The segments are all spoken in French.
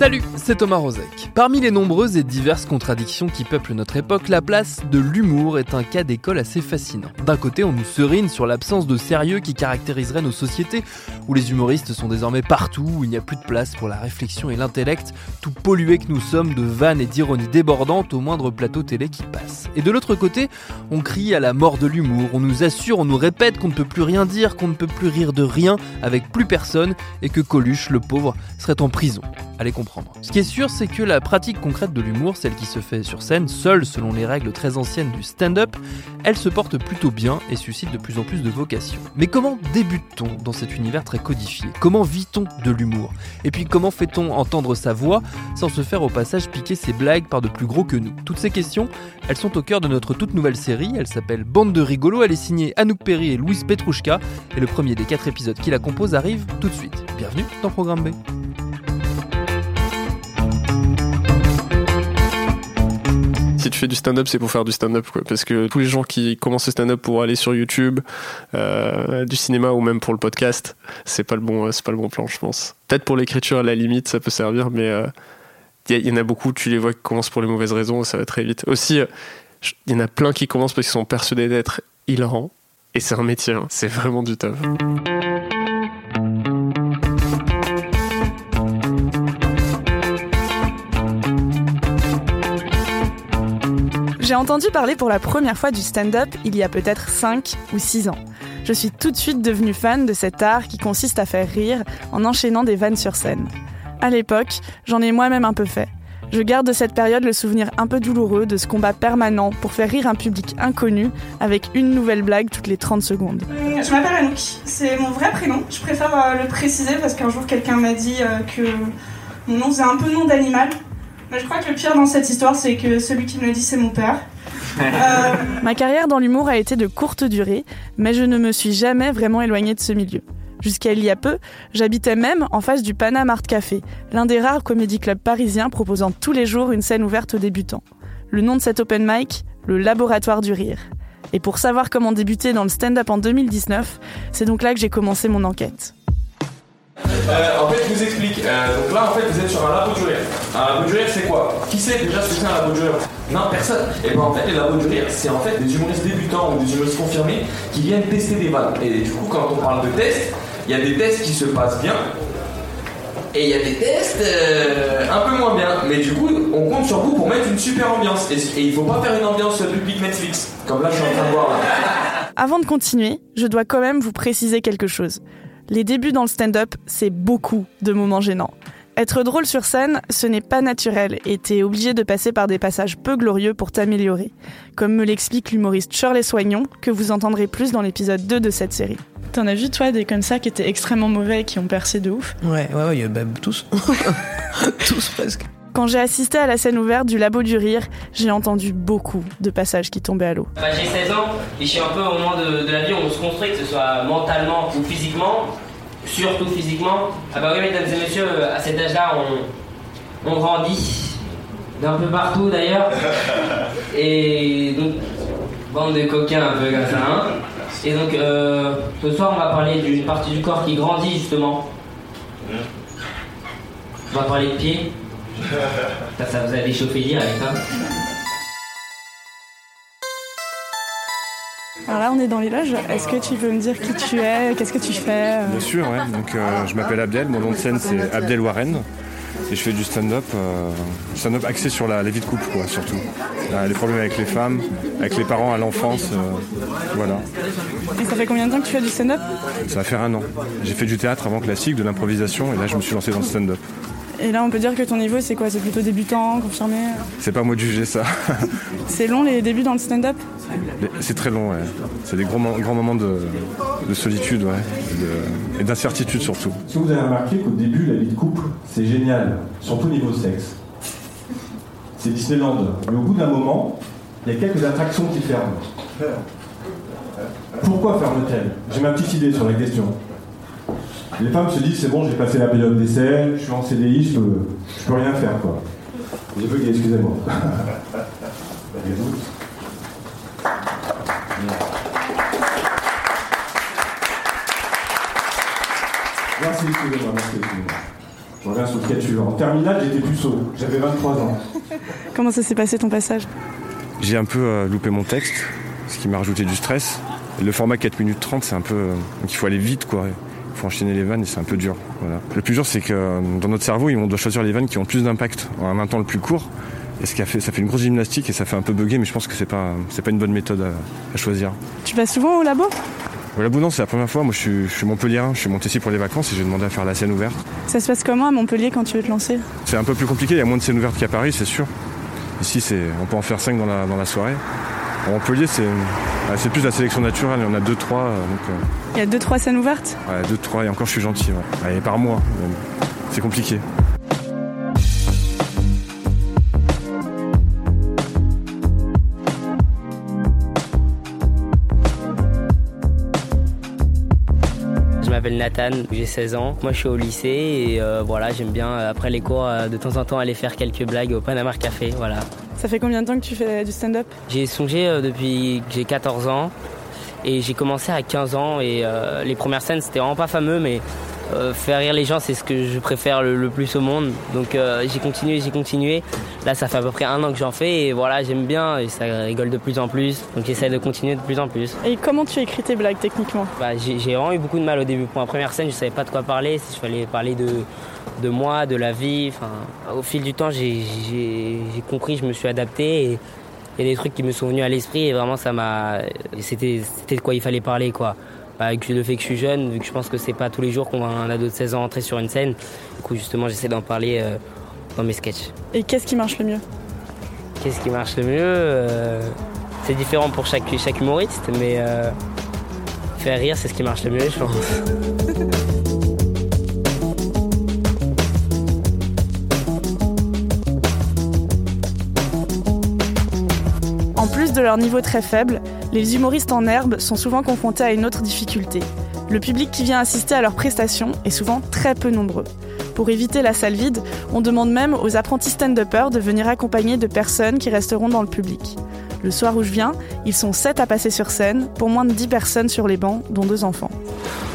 Salut, c'est Thomas Rozek. Parmi les nombreuses et diverses contradictions qui peuplent notre époque, la place de l'humour est un cas d'école assez fascinant. D'un côté, on nous serine sur l'absence de sérieux qui caractériserait nos sociétés, où les humoristes sont désormais partout, où il n'y a plus de place pour la réflexion et l'intellect, tout pollué que nous sommes de vannes et d'ironie débordantes au moindre plateau télé qui passe. Et de l'autre côté, on crie à la mort de l'humour, on nous assure, on nous répète qu'on ne peut plus rien dire, qu'on ne peut plus rire de rien avec plus personne, et que Coluche, le pauvre, serait en prison. Allez comprendre. Ce qui est sûr, c'est que la pratique concrète de l'humour, celle qui se fait sur scène, seule selon les règles très anciennes du stand-up, elle se porte plutôt bien et suscite de plus en plus de vocations. Mais comment débute-t-on dans cet univers très codifié? Comment vit-on de l'humour? Et puis comment fait-on entendre sa voix sans se faire au passage piquer ses blagues par de plus gros que nous? Toutes ces questions, elles sont au cœur de notre toute nouvelle série, elle s'appelle Bande de rigolos, elle est signée Anouk Perry et Louise Petrouchka, et le premier des quatre épisodes qui la composent arrive tout de suite. Bienvenue dans Programme B. tu fais du stand-up, c'est pour faire du stand-up. Parce que tous les gens qui commencent le stand-up pour aller sur YouTube, euh, du cinéma ou même pour le podcast, c'est pas le bon, c'est pas le bon plan, je pense. Peut-être pour l'écriture, à la limite, ça peut servir, mais euh, il y, en a beaucoup, tu les vois qui commencent pour les mauvaises raisons, ça va très vite. Aussi, il y en a plein qui commencent parce qu'ils sont persuadés d'être hilarants. Et c'est un métier, hein. c'est vraiment du taf. J'ai entendu parler pour la première fois du stand-up il y a peut-être 5 ou 6 ans. Je suis tout de suite devenue fan de cet art qui consiste à faire rire en enchaînant des vannes sur scène. À l'époque, j'en ai moi-même un peu fait. Je garde de cette période le souvenir un peu douloureux de ce combat permanent pour faire rire un public inconnu avec une nouvelle blague toutes les 30 secondes. Je m'appelle Anouk, c'est mon vrai prénom. Je préfère euh, le préciser parce qu'un jour quelqu'un m'a dit euh, que mon nom faisait un peu nom d'animal je crois que le pire dans cette histoire, c'est que celui qui me l'a dit, c'est mon père. Euh, Ma carrière dans l'humour a été de courte durée, mais je ne me suis jamais vraiment éloignée de ce milieu. Jusqu'à il y a peu, j'habitais même en face du Panama Art Café, l'un des rares comédie clubs parisiens proposant tous les jours une scène ouverte aux débutants. Le nom de cet open mic, le Laboratoire du Rire. Et pour savoir comment débuter dans le stand-up en 2019, c'est donc là que j'ai commencé mon enquête. Euh, en fait, je vous explique. Euh, donc là, en fait, vous êtes sur un labo de rire. Un labo de rire, c'est quoi? Qui sait déjà ce que c'est un labo de rire Non, personne. Et bien en fait, les labos de rire, c'est en fait des humoristes débutants ou des humoristes confirmés qui viennent tester des vannes. Et du coup, quand on parle de tests, il y a des tests qui se passent bien. Et il y a des tests euh, un peu moins bien. Mais du coup, on compte sur vous pour mettre une super ambiance. Et, et il faut pas faire une ambiance public Netflix. Comme là, je suis en train de voir. Avant de continuer, je dois quand même vous préciser quelque chose. Les débuts dans le stand-up, c'est beaucoup de moments gênants. Être drôle sur scène, ce n'est pas naturel et t'es obligé de passer par des passages peu glorieux pour t'améliorer, comme me l'explique l'humoriste Shirley Soignon, que vous entendrez plus dans l'épisode 2 de cette série. T'en as vu, toi, des comme ça qui étaient extrêmement mauvais et qui ont percé de ouf? Ouais, ouais, ouais, bah, tous. tous presque. Quand j'ai assisté à la scène ouverte du Labo du Rire, j'ai entendu beaucoup de passages qui tombaient à l'eau. Bah, j'ai 16 ans et je suis un peu au moment de, la vie où on se construit, que ce soit mentalement ou physiquement, surtout physiquement. Ah bah oui, mesdames et messieurs, à cet âge-là, on, on grandit d'un peu partout d'ailleurs. Et donc, bande de coquins un peu comme ça. Hein. Et donc, euh, ce soir, on va parler d'une partie du corps qui grandit justement On va parler de pied. Ça, ça vous a déchauffé direct, hein Alors là, on est dans les loges. Est-ce que tu peux me dire qui tu es? Qu'est-ce que tu fais? Bien sûr, ouais. Donc, euh, je m'appelle Abdel, mon nom de scène c'est Abdel Warren. Et je fais du stand-up, euh, stand-up axé sur la, la vie de couple, quoi, surtout. Euh, les problèmes avec les femmes, avec les parents à l'enfance, euh, voilà. Et ça fait combien de temps que tu fais du stand-up? Ça va faire un an. J'ai fait du théâtre avant classique, de l'improvisation, et là je me suis lancé dans le stand-up. Et là, on peut dire que ton niveau, c'est quoi? C'est plutôt débutant, confirmé? C'est pas à moi de juger ça. C'est long les débuts dans le stand-up? C'est très long, ouais. C'est des grands, mo- grands moments de, de solitude, ouais, de- et d'incertitude surtout. Est-ce que vous avez remarqué qu'au début, la vie de couple, c'est génial, surtout niveau sexe C'est Disneyland. Mais au bout d'un moment, il y a quelques attractions qui ferment. Pourquoi ferment-elles? J'ai ma petite idée sur la question. Les femmes se disent c'est bon, j'ai passé la période d'essai, je suis en CDI, je peux, je peux rien faire quoi. J'ai bugué, excusez-moi. Merci, excusez-moi, merci, excusez-moi. Je reviens sur le suivant. En terminale, j'étais puceau. J'avais 23 ans. Comment ça s'est passé ton passage? J'ai un peu euh, loupé mon texte, ce qui m'a rajouté du stress. Le format 4 minutes 30, c'est un peu. euh, donc il faut aller vite, quoi. Il faut enchaîner les vannes et c'est un peu dur. Voilà. Le plus dur, c'est que euh, dans notre cerveau, on doit choisir les vannes qui ont le plus d'impact en un temps le plus court. Et ce qui a fait, ça fait une grosse gymnastique et ça fait un peu bugger, mais je pense que c'est pas, c'est pas une bonne méthode à, à choisir. Tu vas souvent au labo? Voilà, bon, non, c'est la première fois. Moi, je suis, je suis Montpellierin, je suis monté ici pour les vacances et j'ai demandé à faire la scène ouverte. Ça se passe comment à Montpellier quand tu veux te lancer? C'est un peu plus compliqué, il y a moins de scènes ouvertes qu'à Paris, c'est sûr. Ici, c'est, on peut en faire 5 dans la, dans la soirée. En Montpellier, c'est, ouais, c'est plus la sélection naturelle, il y en a 2-3. donc, euh, Il y a deux trois scènes ouvertes? Ouais, 2-3, et encore, je suis gentil. Ouais. Ouais, par mois, même. c'est compliqué. Je m'appelle Nathan, j'ai 16 ans. Moi, je suis au lycée et euh, voilà, j'aime bien euh, après les cours euh, de temps en temps aller faire quelques blagues au Panama Café. Voilà. Ça fait combien de temps que tu fais du stand-up J'ai songé euh, depuis que j'ai 14 ans. Et j'ai commencé à 15 ans. Et euh, les premières scènes c'était vraiment pas fameux mais euh, faire rire les gens c'est ce que je préfère le, le plus au monde. Donc euh, j'ai continué j'ai continué. Là ça fait à peu près un an que j'en fais et voilà j'aime bien et ça rigole de plus en plus. Donc j'essaie de continuer de plus en plus. Et comment tu écris tes blagues techniquement? Bah, j'ai j'ai vraiment eu beaucoup de mal au début. Pour ma première scène je savais pas de quoi parler. Si je fallait parler de de moi de la vie. Enfin au fil du temps j'ai j'ai j'ai compris je me suis adapté et il y a des trucs qui me sont venus à l'esprit et vraiment ça m'a c'était c'était de quoi il fallait parler quoi avec le fait que je suis jeune vu que je pense que c'est pas tous les jours qu'on voit un ado de 16 ans entrer sur une scène. Du coup justement j'essaie d'en parler euh, dans mes sketchs. Et qu'est-ce qui marche le mieux? Qu'est-ce qui marche le mieux Euh, c'est différent pour chaque chaque humoriste mais euh, faire rire c'est ce qui marche le mieux je pense. En plus de leur niveau très faible, les humoristes en herbe sont souvent confrontés à une autre difficulté. Le public qui vient assister à leurs prestations est souvent très peu nombreux. Pour éviter la salle vide, on demande même aux apprentis stand-uppers de venir accompagnés de personnes qui resteront dans le public. Le soir où je viens, ils sont 7 à passer sur scène, pour moins de 10 personnes sur les bancs, dont deux enfants.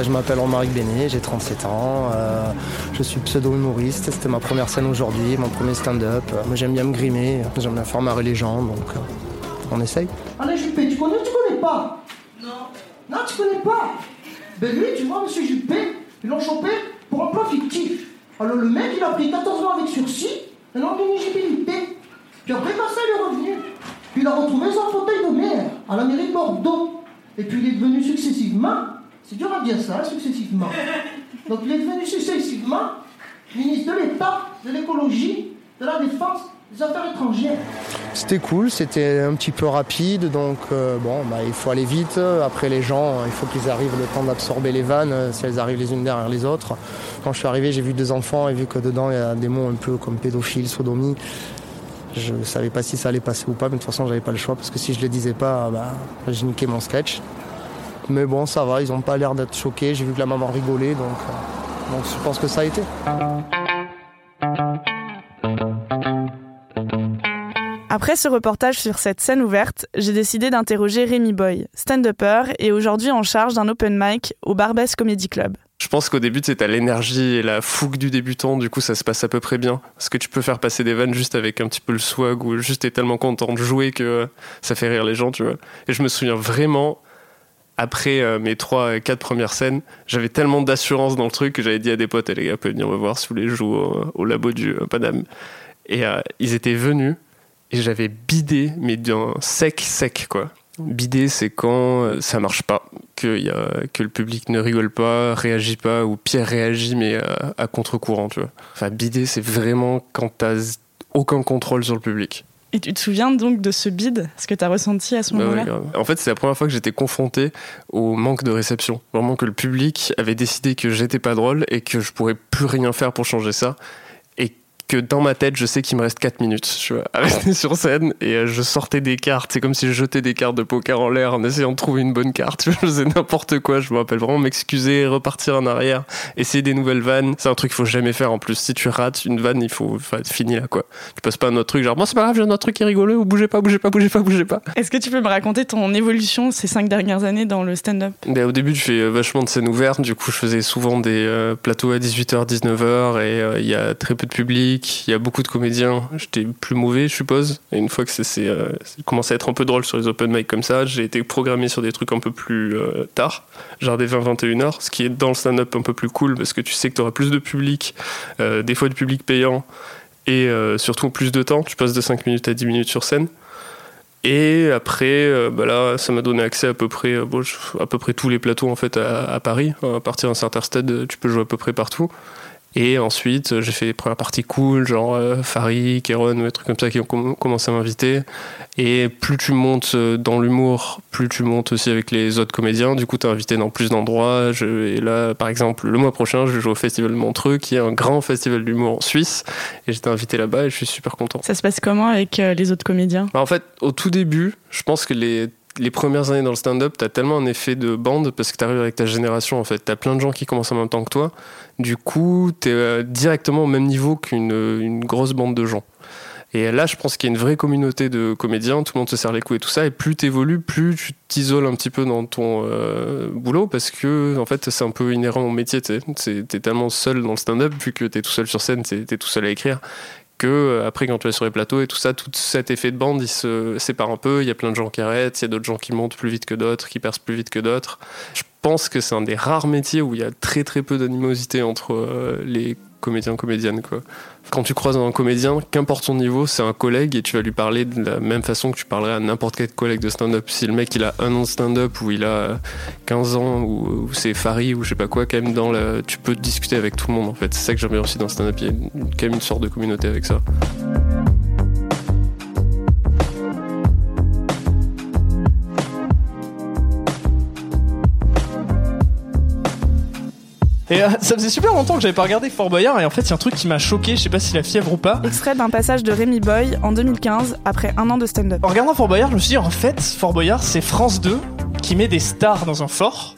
Je m'appelle Romaric Béné, j'ai 37 ans, euh, je suis pseudo-humoriste, c'était ma première scène aujourd'hui, mon premier stand-up. Moi j'aime bien me grimer, j'aime bien faire marrer les gens, euh, on essaye. Alain Juppé, tu connais ou tu connais pas? Non. Non, tu connais pas? Ben lui, tu vois, monsieur Juppé, ils l'ont chopé pour emploi fictif. Alors le mec, il a pris 14 ans avec sursis, un an d'inéligibilité. Puis après, quand ça, il est revenu. Puis il a retrouvé son fauteuil de maire à la mairie de Bordeaux. Et puis il est devenu successivement, c'est dur à dire ça, hein, successivement. Donc il est devenu successivement ministre de l'État, de l'écologie, de la défense, C'était cool, c'était un petit peu rapide, donc euh, bon, bah, il faut aller vite. Après les gens, il faut qu'ils arrivent le temps d'absorber les vannes, euh, si elles arrivent les unes derrière les autres. Quand je suis arrivé, j'ai vu deux enfants et vu que dedans il y a des mots un peu comme pédophile, sodomie. Je savais pas si ça allait passer ou pas, mais de toute façon j'avais pas le choix parce que si je le disais pas, bah, j'ai niqué mon sketch. Mais bon, ça va, ils ont pas l'air d'être choqués. J'ai vu que la maman rigolait, euh, donc je pense que ça a été. Après ce reportage sur cette scène ouverte, j'ai décidé d'interroger Rémi Boy, stand-upper et aujourd'hui en charge d'un open mic au Barbès Comedy Club. Je pense qu'au début, c'est à l'énergie et la fougue du débutant, du coup, ça se passe à peu près bien. Parce que tu peux faire passer des vannes juste avec un petit peu le swag ou juste t'es tellement content de jouer que ça fait rire les gens, tu vois? Et je me souviens vraiment, après euh, mes trois, quatre premières scènes, j'avais tellement d'assurance dans le truc que j'avais dit à des potes, Eh, les gars, pouvez venir me voir si vous voulez jouer au, au labo du euh, Paname. Et euh, ils étaient venus et j'avais bidé, mais d'un sec, sec, quoi. Bider, c'est quand euh, ça marche pas, que, y a, que le public ne rigole pas, réagit pas, ou pire réagit, mais à, à contre-courant, tu vois. Enfin, bider, c'est vraiment quand t'as aucun contrôle sur le public. Et tu te souviens donc de ce bide, ce que tu as ressenti à ce Bah moment-là? en fait, c'est la première fois que j'étais confronté au manque de réception. Vraiment que le public avait décidé que j'étais pas drôle et que je pourrais plus rien faire pour changer ça. Que dans ma tête, je sais qu'il me reste 4 minutes vois, à rester sur scène et euh, je sortais des cartes. C'est comme si je jetais des cartes de poker en l'air en essayant de trouver une bonne carte. Je faisais n'importe quoi. Je me rappelle vraiment m'excuser, repartir en arrière, essayer des nouvelles vannes. C'est un truc qu'il faut jamais faire en plus. Si tu rates une vanne, il faut enfin, être fini là quoi. Tu passes pas à un autre truc genre, bon, c'est pas grave, j'ai un autre truc qui est rigolo, bougez pas, bougez pas, bougez pas, bougez pas. Est-ce que tu peux me raconter ton évolution ces cinq dernières années dans le stand-up? Ben, au début, je fais euh, vachement de scènes ouvertes. Du coup, je faisais souvent des euh, plateaux à 18h, 19h. Et euh, il y a très peu de public. Il y a beaucoup de comédiens. J'étais plus mauvais, je suppose. Et une fois que c'est, euh, commencé à être un peu drôle sur les open mic comme ça, j'ai été programmé sur des trucs un peu plus euh, tard, genre des 20-21h. Ce qui est dans le stand-up un peu plus cool parce que tu sais que tu auras plus de public, euh, des fois du public payant. Et euh, surtout plus de temps. Tu passes de 5 minutes à 10 minutes sur scène. Et après, euh, bah là, ça m'a donné accès à peu près, à peu près tous les plateaux en fait à, Paris. À partir d'un certain stade, tu peux jouer à peu près partout. Et ensuite, j'ai fait les premières parties cool, genre euh, Farid, Kéron, ou des trucs comme ça qui ont com- commencé à m'inviter. Et plus tu montes euh, dans l'humour, plus tu montes aussi avec les autres comédiens. Du coup, t'es invité dans plus d'endroits. Et là, par exemple, le mois prochain, je joue au Festival de Montreux, qui est un grand festival d'humour en Suisse. Et j'étais invité là-bas et je suis super content. Ça se passe comment avec euh, les autres comédiens? Bah, en fait, au tout début, je pense que les, les premières années dans le stand-up, t'as tellement un effet de bande parce que t'arrives avec ta génération en fait. T'as plein de gens qui commencent en même temps que toi. Du coup, t'es euh, directement au même niveau qu'une une grosse bande de gens. Et là, je pense qu'il y a une vraie communauté de comédiens, tout le monde se serre les coups et tout ça. Et plus t'évolues, plus tu t'isoles un petit peu dans ton euh, boulot parce que, en fait, c'est un peu inhérent au métier. T'es tellement seul dans le stand-up, vu que t'es tout seul sur scène, t'es tout seul à écrire, que euh, après, quand tu es sur les plateaux et tout ça, tout cet effet de bande, il se sépare un peu. Il y a plein de gens qui arrêtent, il y a d'autres gens qui montent plus vite que d'autres, qui percent plus vite que d'autres. Je pense que c'est un des rares métiers où il y a très très peu d'animosité entre euh, les comédiens comédiennes quoi. Quand tu croises un comédien, qu'importe son niveau, c'est un collègue et tu vas lui parler de la même façon que tu parlerais à n'importe quel collègue de stand-up. Si le mec il a un an de stand-up ou il a 15 ans ou, c'est Farid ou je sais pas quoi, quand même dans la, tu peux discuter avec tout le monde en fait. C'est ça que j'aime bien aussi dans stand-up, il y a quand même une sorte de communauté avec ça. Et euh, ça faisait super longtemps que j'avais pas regardé Fort Boyard et en fait il y a un truc qui m'a choqué, je sais pas si la fièvre ou pas. Extrait d'un passage de Rémi Boy en 2015 après un an de stand-up. En regardant Fort Boyard, je me suis dit en fait Fort Boyard c'est France 2 qui met des stars dans un fort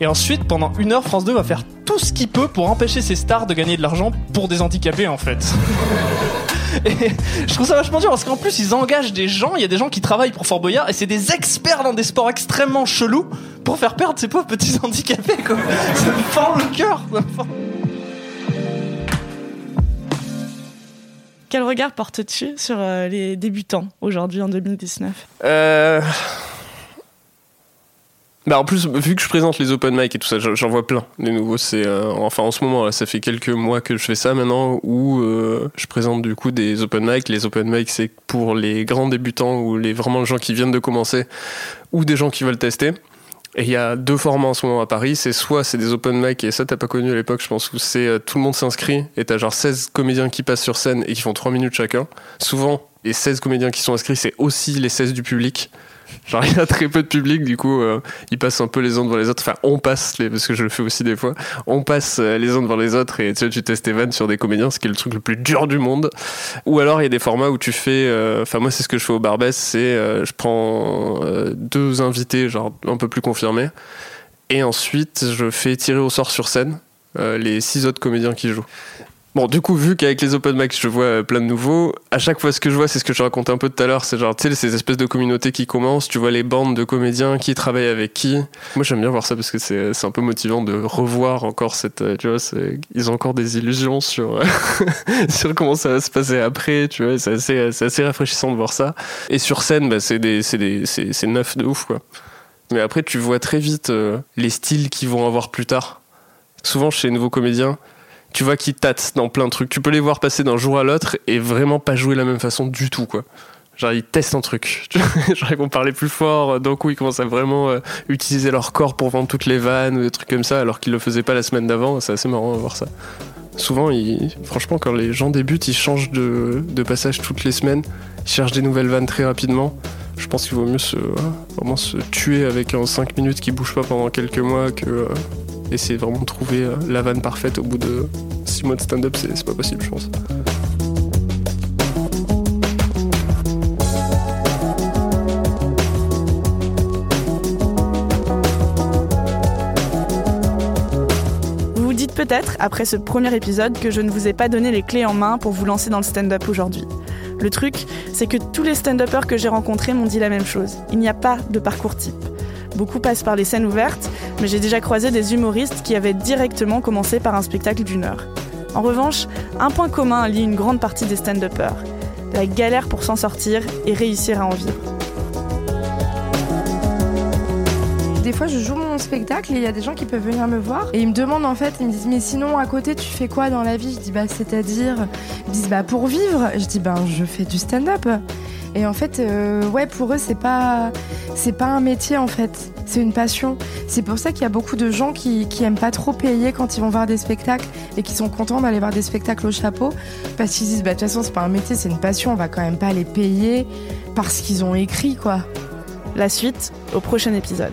et ensuite pendant une heure France 2 va faire tout ce qu'il peut pour empêcher ces stars de gagner de l'argent pour des handicapés en fait. Et je trouve ça vachement dur parce qu'en plus ils engagent des gens, il y a des gens qui travaillent pour Fort Boyard et c'est des experts dans des sports extrêmement chelous pour faire perdre ces pauvres petits handicapés quoi. Ça me fend le cœur. Quel regard portes-tu sur euh, les débutants aujourd'hui en 2019 Euh... Bah en plus, vu que je présente les open mic et tout ça, j'en vois plein. Les nouveaux, c'est euh, enfin en ce moment, ça fait quelques mois que je fais ça maintenant, où euh, je présente du coup des open mic. Les open mic, c'est pour les grands débutants ou les vraiment les gens qui viennent de commencer, ou des gens qui veulent tester. Et il y a deux formats en ce moment à Paris. C'est soit c'est des open mic, et ça t'as pas connu à l'époque, je pense, où c'est euh, tout le monde s'inscrit, et t'as genre 16 comédiens qui passent sur scène et qui font 3 minutes chacun. Souvent, les 16 comédiens qui sont inscrits, c'est aussi les 16 du public. Genre il y a très peu de public, du coup euh, ils passent un peu les uns devant les autres. Enfin on passe, les, parce que je le fais aussi des fois, on passe euh, les uns devant les autres et tu, vois, tu testes tes vannes sur des comédiens, ce qui est le truc le plus dur du monde. Ou alors il y a des formats où tu fais, euh, enfin moi c'est ce que je fais au Barbès, c'est je prends deux invités genre un peu plus confirmés et ensuite je fais tirer au sort sur scène les six autres comédiens qui jouent. Bon, du coup, vu qu'avec les open mic, je vois euh, plein de nouveaux, à chaque fois, ce que je vois, c'est ce que je racontais un peu tout à l'heure. C'est genre, tu sais, ces espèces de communautés qui commencent, tu vois les bandes de comédiens qui travaillent avec qui. Moi, j'aime bien voir ça parce que c'est c'est un peu motivant de revoir encore cette. euh, Tu vois, ils ont encore des illusions sur, euh, sur comment ça va se passer après, tu vois. C'est assez, assez rafraîchissant de voir ça. Et sur scène, bah, c'est neuf de ouf, quoi. Mais après, tu vois très vite euh, les styles qu'ils vont avoir plus tard. Souvent, chez les nouveaux comédiens, tu vois qu'ils tâtent dans plein de trucs. Tu peux les voir passer d'un jour à l'autre et vraiment pas jouer la même façon du tout, quoi. Genre, ils testent un truc. Genre, ils vont parler plus fort. D'un coup, ils commencent à vraiment euh, utiliser leur corps pour vendre toutes les vannes ou des trucs comme ça, alors qu'ils le faisaient pas la semaine d'avant. C'est assez marrant de voir ça. Souvent, ils- franchement, quand les gens débutent, ils changent de, passage toutes les semaines. Ils cherchent des nouvelles vannes très rapidement. Je pense qu'il vaut mieux se, vraiment se tuer avec un 5 minutes qui bouge pas pendant quelques mois que euh, essayer vraiment de trouver euh, la vanne parfaite au bout de 6 mois de stand-up. C'est c'est pas possible, je pense. Vous vous dites peut-être, après ce premier épisode, que je ne vous ai pas donné les clés en main pour vous lancer dans le stand-up aujourd'hui. Le truc, c'est que tous les stand-uppers que j'ai rencontrés m'ont dit la même chose. Il n'y a pas de parcours type. Beaucoup passent par les scènes ouvertes, mais j'ai déjà croisé des humoristes qui avaient directement commencé par un spectacle d'une heure. En revanche, un point commun lie une grande partie des stand-uppers. La galère pour s'en sortir et réussir à en vivre. Des fois, je joue mon spectacle et il y a des gens qui peuvent venir me voir et ils me demandent en fait, ils me disent mais sinon à côté tu fais quoi dans la vie? Je dis bah c'est-à-dire, ils disent bah pour vivre. Je dis ben je fais du stand-up. Et en fait, euh, ouais pour eux c'est pas un métier en fait, c'est une passion. C'est pour ça qu'il y a beaucoup de gens qui, qui aiment pas trop payer quand ils vont voir des spectacles et qui sont contents d'aller voir des spectacles au chapeau parce qu'ils disent bah de toute façon c'est pas un métier, c'est une passion, on va quand même pas les payer parce qu'ils ont écrit quoi. La suite au prochain épisode.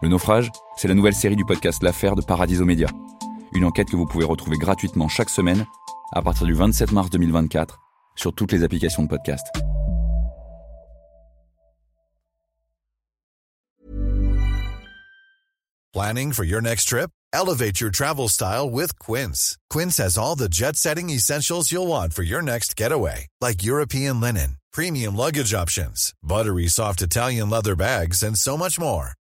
Le naufrage, c'est la nouvelle série du podcast L'affaire de Paradiso Média. Une enquête que vous pouvez retrouver gratuitement chaque semaine à partir du 27 mars 2024 sur toutes les applications de podcast. Planning for your next trip? Elevate your travel style with Quince. Quince has all the jet setting essentials you'll want for your next getaway, like European linen, premium luggage options, buttery soft Italian leather bags, and so much more.